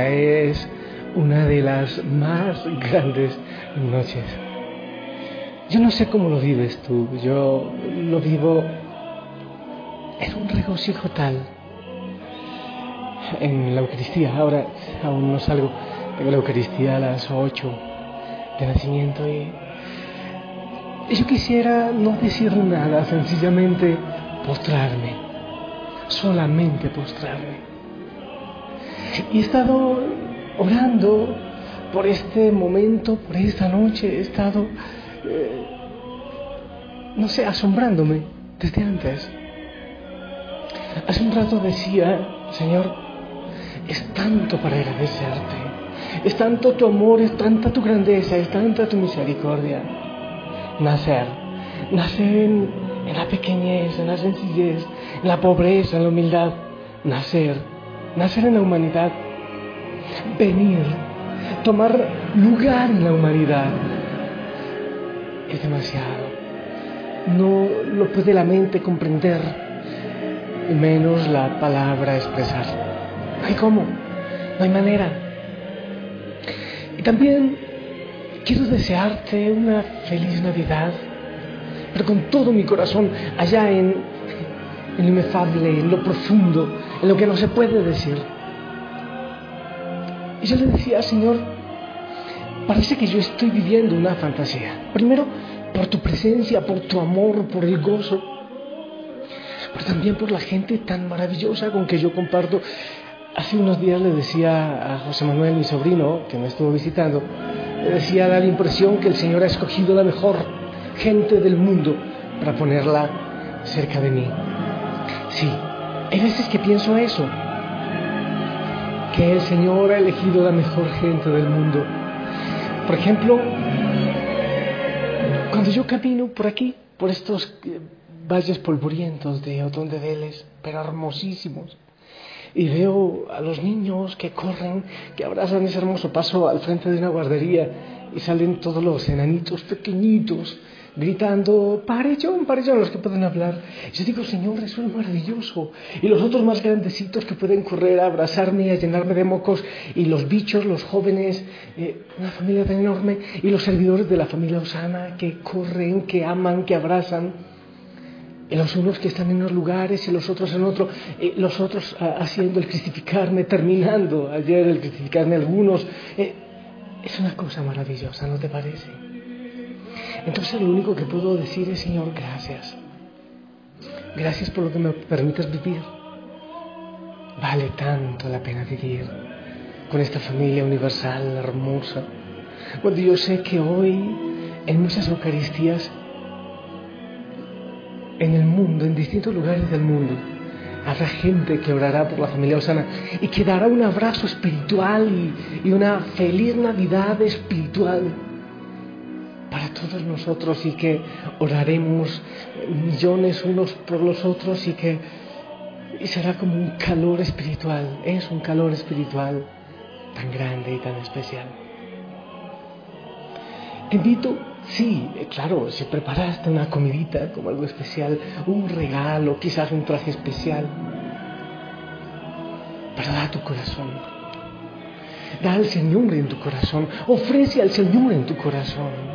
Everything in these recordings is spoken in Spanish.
Es una de las más grandes noches. Yo no sé cómo lo vives tú, yo lo vivo en un regocijo tal. En la Eucaristía, ahora aún no salgo, tengo la Eucaristía a las 8 de nacimiento y yo quisiera no decir nada, sencillamente postrarme, solamente postrarme. Y he estado orando por este momento, por esta noche, he estado, eh, no sé, asombrándome desde antes. Hace un rato decía, Señor, es tanto para agradecerte, es tanto tu amor, es tanta tu grandeza, es tanta tu misericordia. Nacer, nacer en, en la pequeñez, en la sencillez, en la pobreza, en la humildad. Nacer, nacer en la humanidad. Venir, tomar lugar en la humanidad. Es demasiado. No lo puede la mente comprender, y menos la palabra expresar. No hay cómo, no hay manera. Y también quiero desearte una feliz Navidad pero con todo mi corazón, allá en, en lo inefable, en lo profundo, lo que no se puede decir. Y yo le decía, Señor, parece que yo estoy viviendo una fantasía. Primero, por tu presencia, por tu amor, por el gozo, pero también por la gente tan maravillosa con que yo comparto. Hace unos días le decía a José Manuel, mi sobrino, que me estuvo visitando, le decía, da la impresión que el Señor ha escogido la mejor gente del mundo para ponerla cerca de mí. Sí, hay veces que pienso eso, que el Señor ha elegido la mejor gente del mundo. Por ejemplo, cuando yo camino por aquí, por estos eh, valles polvorientos de Otón de Vélez, pero hermosísimos, y veo a los niños que corren, que abrazan ese hermoso paso al frente de una guardería y salen todos los enanitos pequeñitos gritando, parellón, parellón, los que pueden hablar. Yo digo, Señor, eso es maravilloso. Y los otros más grandecitos que pueden correr a abrazarme a llenarme de mocos. Y los bichos, los jóvenes, eh, una familia tan enorme. Y los servidores de la familia Osana que corren, que aman, que abrazan. Y los unos que están en unos lugares y los otros en otro. Eh, los otros ah, haciendo el cristificarme, terminando ayer el cristificarme algunos. Eh, es una cosa maravillosa, ¿no te parece? Entonces lo único que puedo decir es, Señor, gracias. Gracias por lo que me permites vivir. Vale tanto la pena vivir con esta familia universal hermosa. Cuando yo sé que hoy en muchas Eucaristías en el mundo, en distintos lugares del mundo, habrá gente que orará por la familia Osana y que dará un abrazo espiritual y, y una feliz Navidad espiritual todos nosotros y que oraremos millones unos por los otros y que será como un calor espiritual, es un calor espiritual tan grande y tan especial. Te invito, sí, claro, si preparaste una comidita como algo especial, un regalo, quizás un traje especial, pero da tu corazón, da al Señor en tu corazón, ofrece al Señor en tu corazón.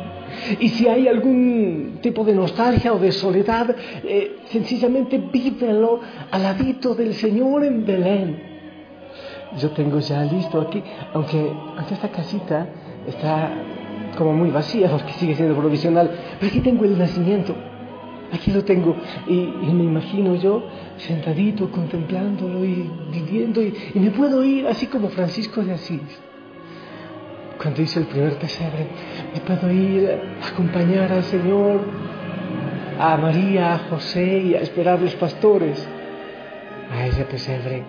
Y si hay algún tipo de nostalgia o de soledad, eh, sencillamente vívelo al ladito del Señor en Belén. Yo tengo ya listo aquí, aunque, aunque esta casita está como muy vacía porque sigue siendo provisional, pero aquí tengo el nacimiento. Aquí lo tengo y, me imagino yo sentadito contemplándolo y viviendo y me puedo ir así como Francisco de Asís cuando hice el primer pesebre, me puedo ir a acompañar al Señor, a María, a José y a esperar los pastores a ese pesebre.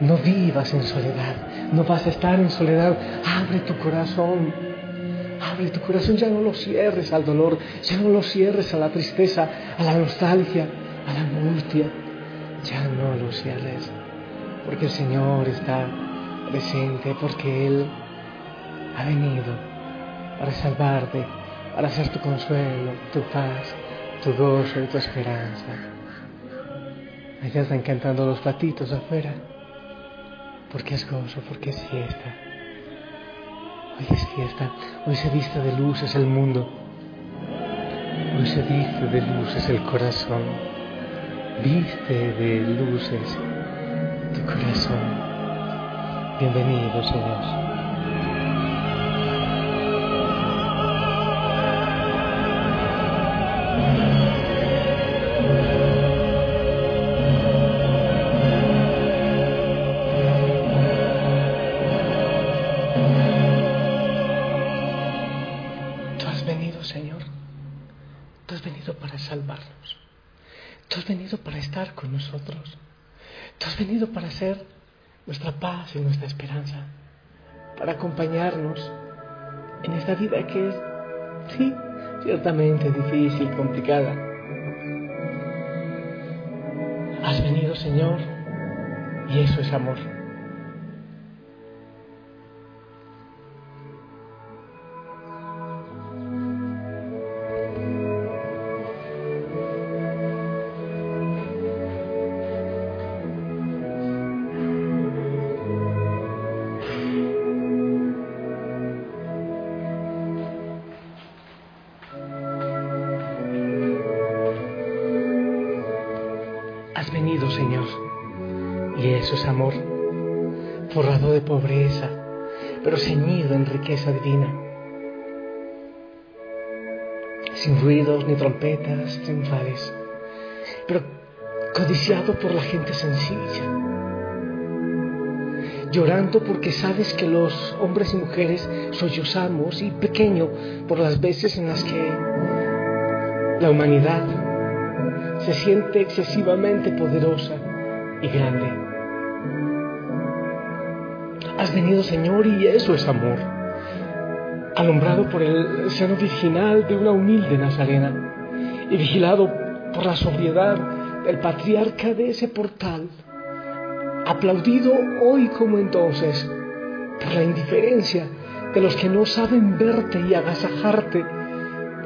No vivas en soledad, no vas a estar en soledad. Abre tu corazón, abre tu corazón, ya no lo cierres al dolor, ya no lo cierres a la tristeza, a la nostalgia, a la angustia. Ya no lo cierres, porque el Señor está presente, porque Él ha venido para salvarte, para ser tu consuelo, tu paz, tu gozo y tu esperanza. Allá están cantando los patitos afuera. Porque es gozo, porque es fiesta. Hoy es fiesta, hoy se viste de luces el mundo. Hoy se viste de luces el corazón. Viste de luces tu corazón. Bienvenido, Señor. Nosotros. Tú has venido para ser nuestra paz y nuestra esperanza, para acompañarnos en esta vida que es, sí, ciertamente difícil, complicada. Has venido, Señor, y eso es amor. Eso es amor, forrado de pobreza, pero ceñido en riqueza divina. Sin ruidos ni trompetas triunfales, pero codiciado por la gente sencilla. Llorando porque sabes que los hombres y mujeres sollozamos y pequeño por las veces en las que la humanidad se siente excesivamente poderosa y grande. Has venido, Señor, y eso es amor. Alumbrado por el seno virginal de una humilde nazarena y vigilado por la sobriedad del patriarca de ese portal. Aplaudido hoy como entonces por la indiferencia de los que no saben verte y agasajarte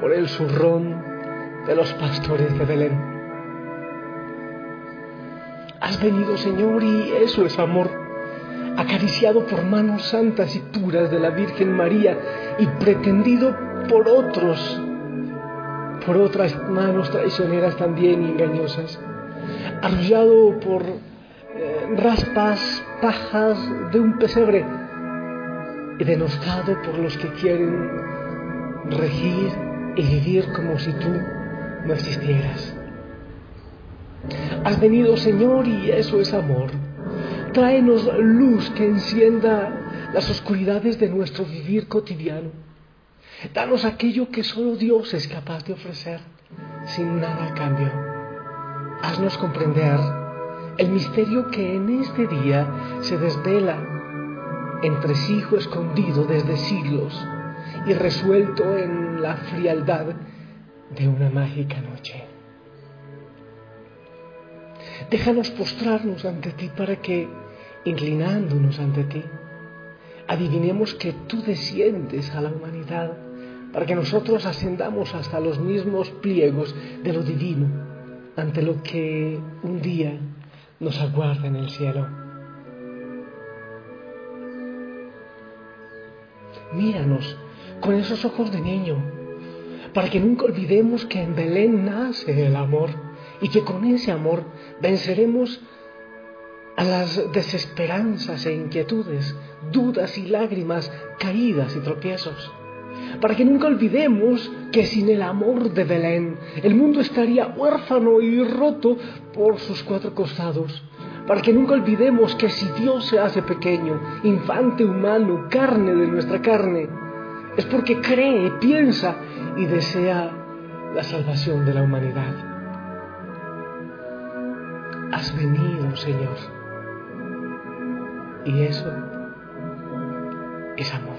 por el zurrón de los pastores de Belén. Has venido, Señor, y eso es amor acariciado por manos santas y puras de la Virgen María y pretendido por otros, por otras manos traicioneras también engañosas, arrollado por eh, raspas, pajas de un pesebre y denostado por los que quieren regir y vivir como si tú no existieras. Has venido, Señor, y eso es amor Tráenos luz que encienda las oscuridades de nuestro vivir cotidiano. Danos aquello que solo Dios es capaz de ofrecer sin nada a cambio. Haznos comprender el misterio que en este día se desvela entre hijo escondido desde siglos y resuelto en la frialdad de una mágica noche. Déjanos postrarnos ante ti para que, inclinándonos ante ti, adivinemos que tú desciendes a la humanidad, para que nosotros ascendamos hasta los mismos pliegos de lo divino, ante lo que un día nos aguarda en el cielo. Míranos con esos ojos de niño, para que nunca olvidemos que en Belén nace el amor y que con ese amor venceremos a las desesperanzas e inquietudes, dudas y lágrimas, caídas y tropiezos. Para que nunca olvidemos que sin el amor de Belén el mundo estaría huérfano y roto por sus cuatro costados. Para que nunca olvidemos que si Dios se hace pequeño, infante humano, carne de nuestra carne, es porque cree, piensa y desea la salvación de la humanidad has venido, Señor. Y eso es amor.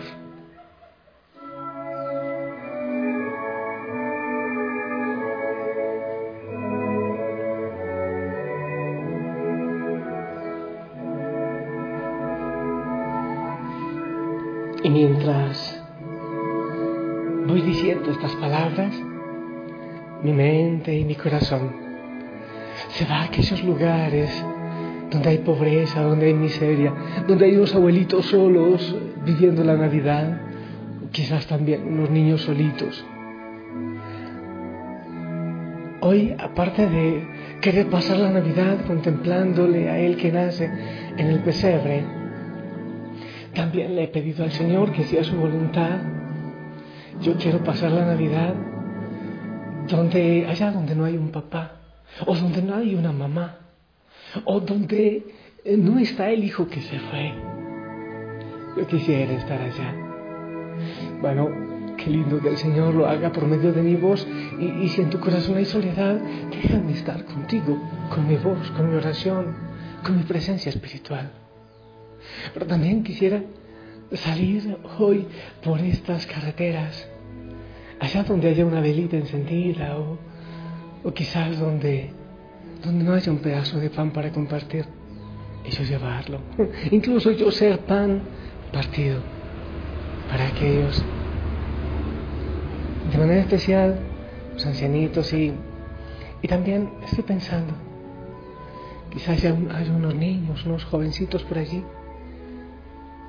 Y mientras voy diciendo estas palabras, mi mente y mi corazón se va a aquellos lugares donde hay pobreza, donde hay miseria, donde hay unos abuelitos solos viviendo la Navidad, quizás también unos niños solitos. Hoy, aparte de querer pasar la Navidad contemplándole a Él que nace en el pesebre, también le he pedido al Señor que sea su voluntad. Yo quiero pasar la Navidad donde allá donde no hay un papá o donde no hay una mamá o donde no está el hijo que se fue. Yo quisiera estar allá. Bueno, qué lindo que el Señor lo haga por medio de mi voz y, si en tu corazón hay soledad, déjame estar contigo, con mi voz, con mi oración, con mi presencia espiritual. Pero también quisiera salir hoy por estas carreteras, allá donde haya una velita encendida o, o quizás donde donde no haya un pedazo de pan para compartir, eso llevarlo. Incluso yo ser pan partido para aquellos, de manera especial, los ancianitos y, y también estoy pensando, quizás haya, unos niños, unos jovencitos por allí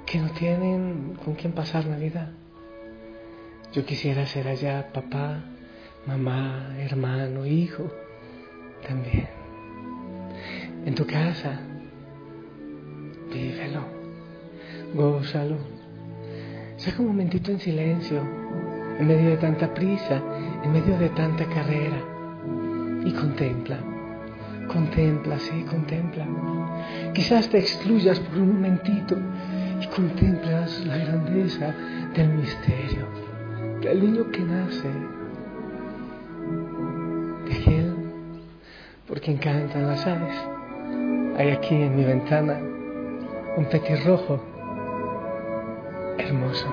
que no tienen con quién pasar Navidad. Yo quisiera ser allá papá, mamá, hermano, hijo, también en tu casa. Vívelo, gózalo. Saca un momentito en silencio, en medio de tanta prisa, en medio de tanta carrera, y contempla. Contempla, sí, contempla. Quizás te excluyas por un momentito y contemplas la grandeza del misterio, del niño que nace, de aquel por quien cantan las aves. Hay aquí en mi ventana un petirrojo hermoso.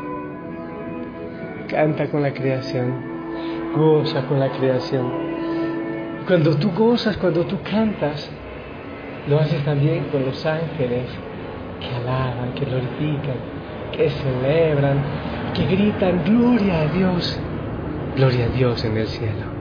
Canta con la creación, goza con la creación. Cuando tú gozas, cuando tú cantas, lo haces también con los ángeles que alaban, que glorifican, que celebran, que gritan gloria a Dios, gloria a Dios en el cielo.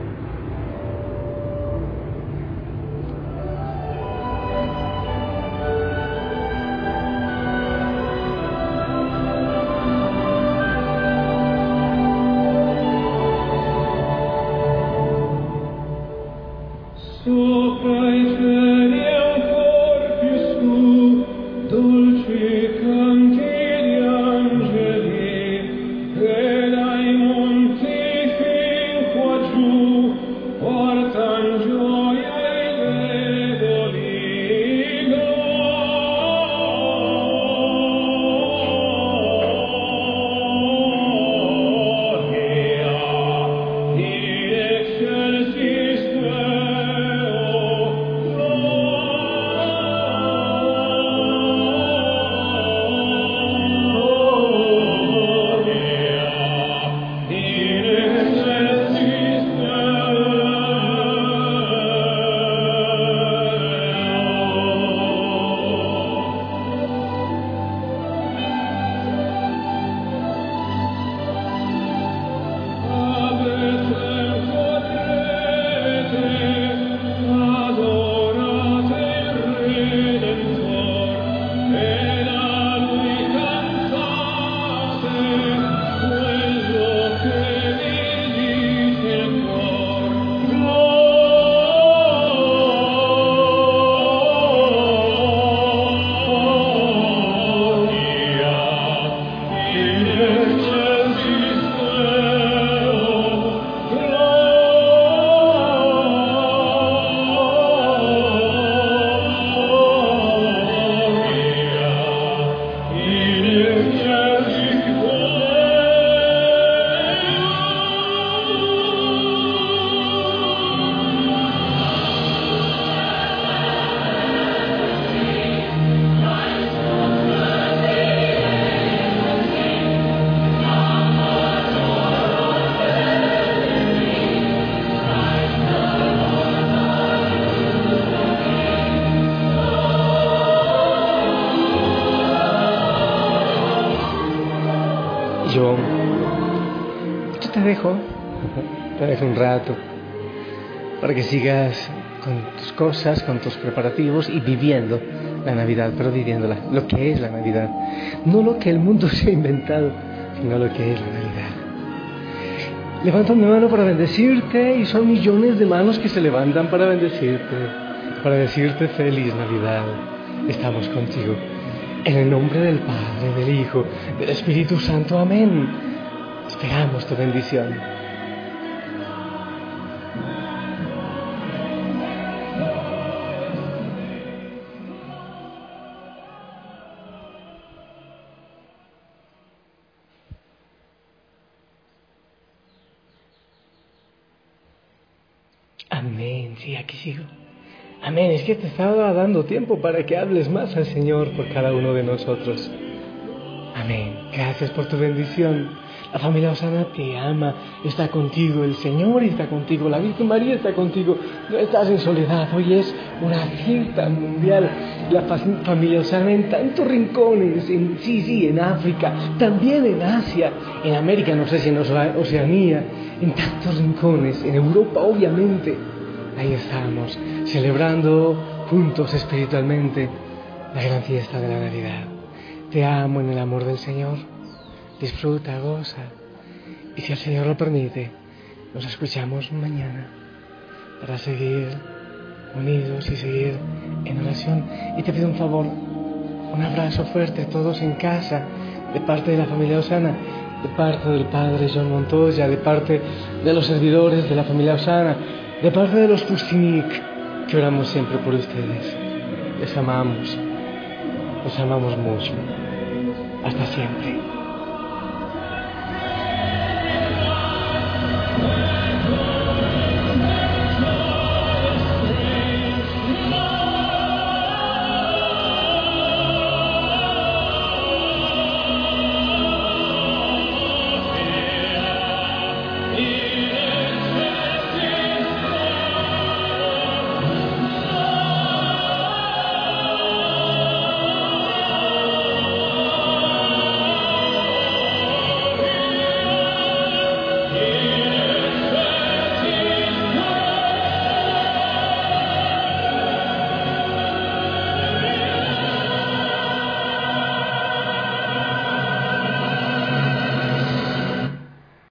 te dejo. Te dejo un rato para que sigas con tus cosas, con tus preparativos y viviendo la Navidad, pero viviéndola, lo que es la Navidad. No lo que el mundo se ha inventado, sino lo que es la Navidad. Levanto mi mano para bendecirte y son millones de manos que se levantan para bendecirte, para decirte feliz Navidad. Estamos contigo. En el nombre del Padre, del Hijo, del Espíritu Santo. Amén. Esperamos tu bendición. Amén, sí, aquí sigo. Amén, es que te estaba dando tiempo para que hables más al Señor por cada uno de nosotros. Amén, gracias por tu bendición. La familia Osana te ama, está contigo, el Señor está contigo, la Virgen María está contigo, no estás en soledad, hoy es una fiesta mundial. La familia Osana en tantos rincones, en, sí, sí, en África, también en Asia, en América, no sé si en Oceanía, en tantos rincones, en Europa obviamente. Ahí estamos, celebrando juntos espiritualmente la gran fiesta de la Navidad. Te amo en el amor del Señor. Disfruta, goza. Y si el Señor lo permite, nos escuchamos mañana para seguir unidos y seguir en oración. Y te pido un favor, un abrazo fuerte a todos en casa, de parte de la familia Osana de parte del Padre John Montoya, de parte de los servidores de la familia Osana, de parte de los Fustinik, que oramos siempre por ustedes. Les amamos, los amamos mucho. Hasta siempre.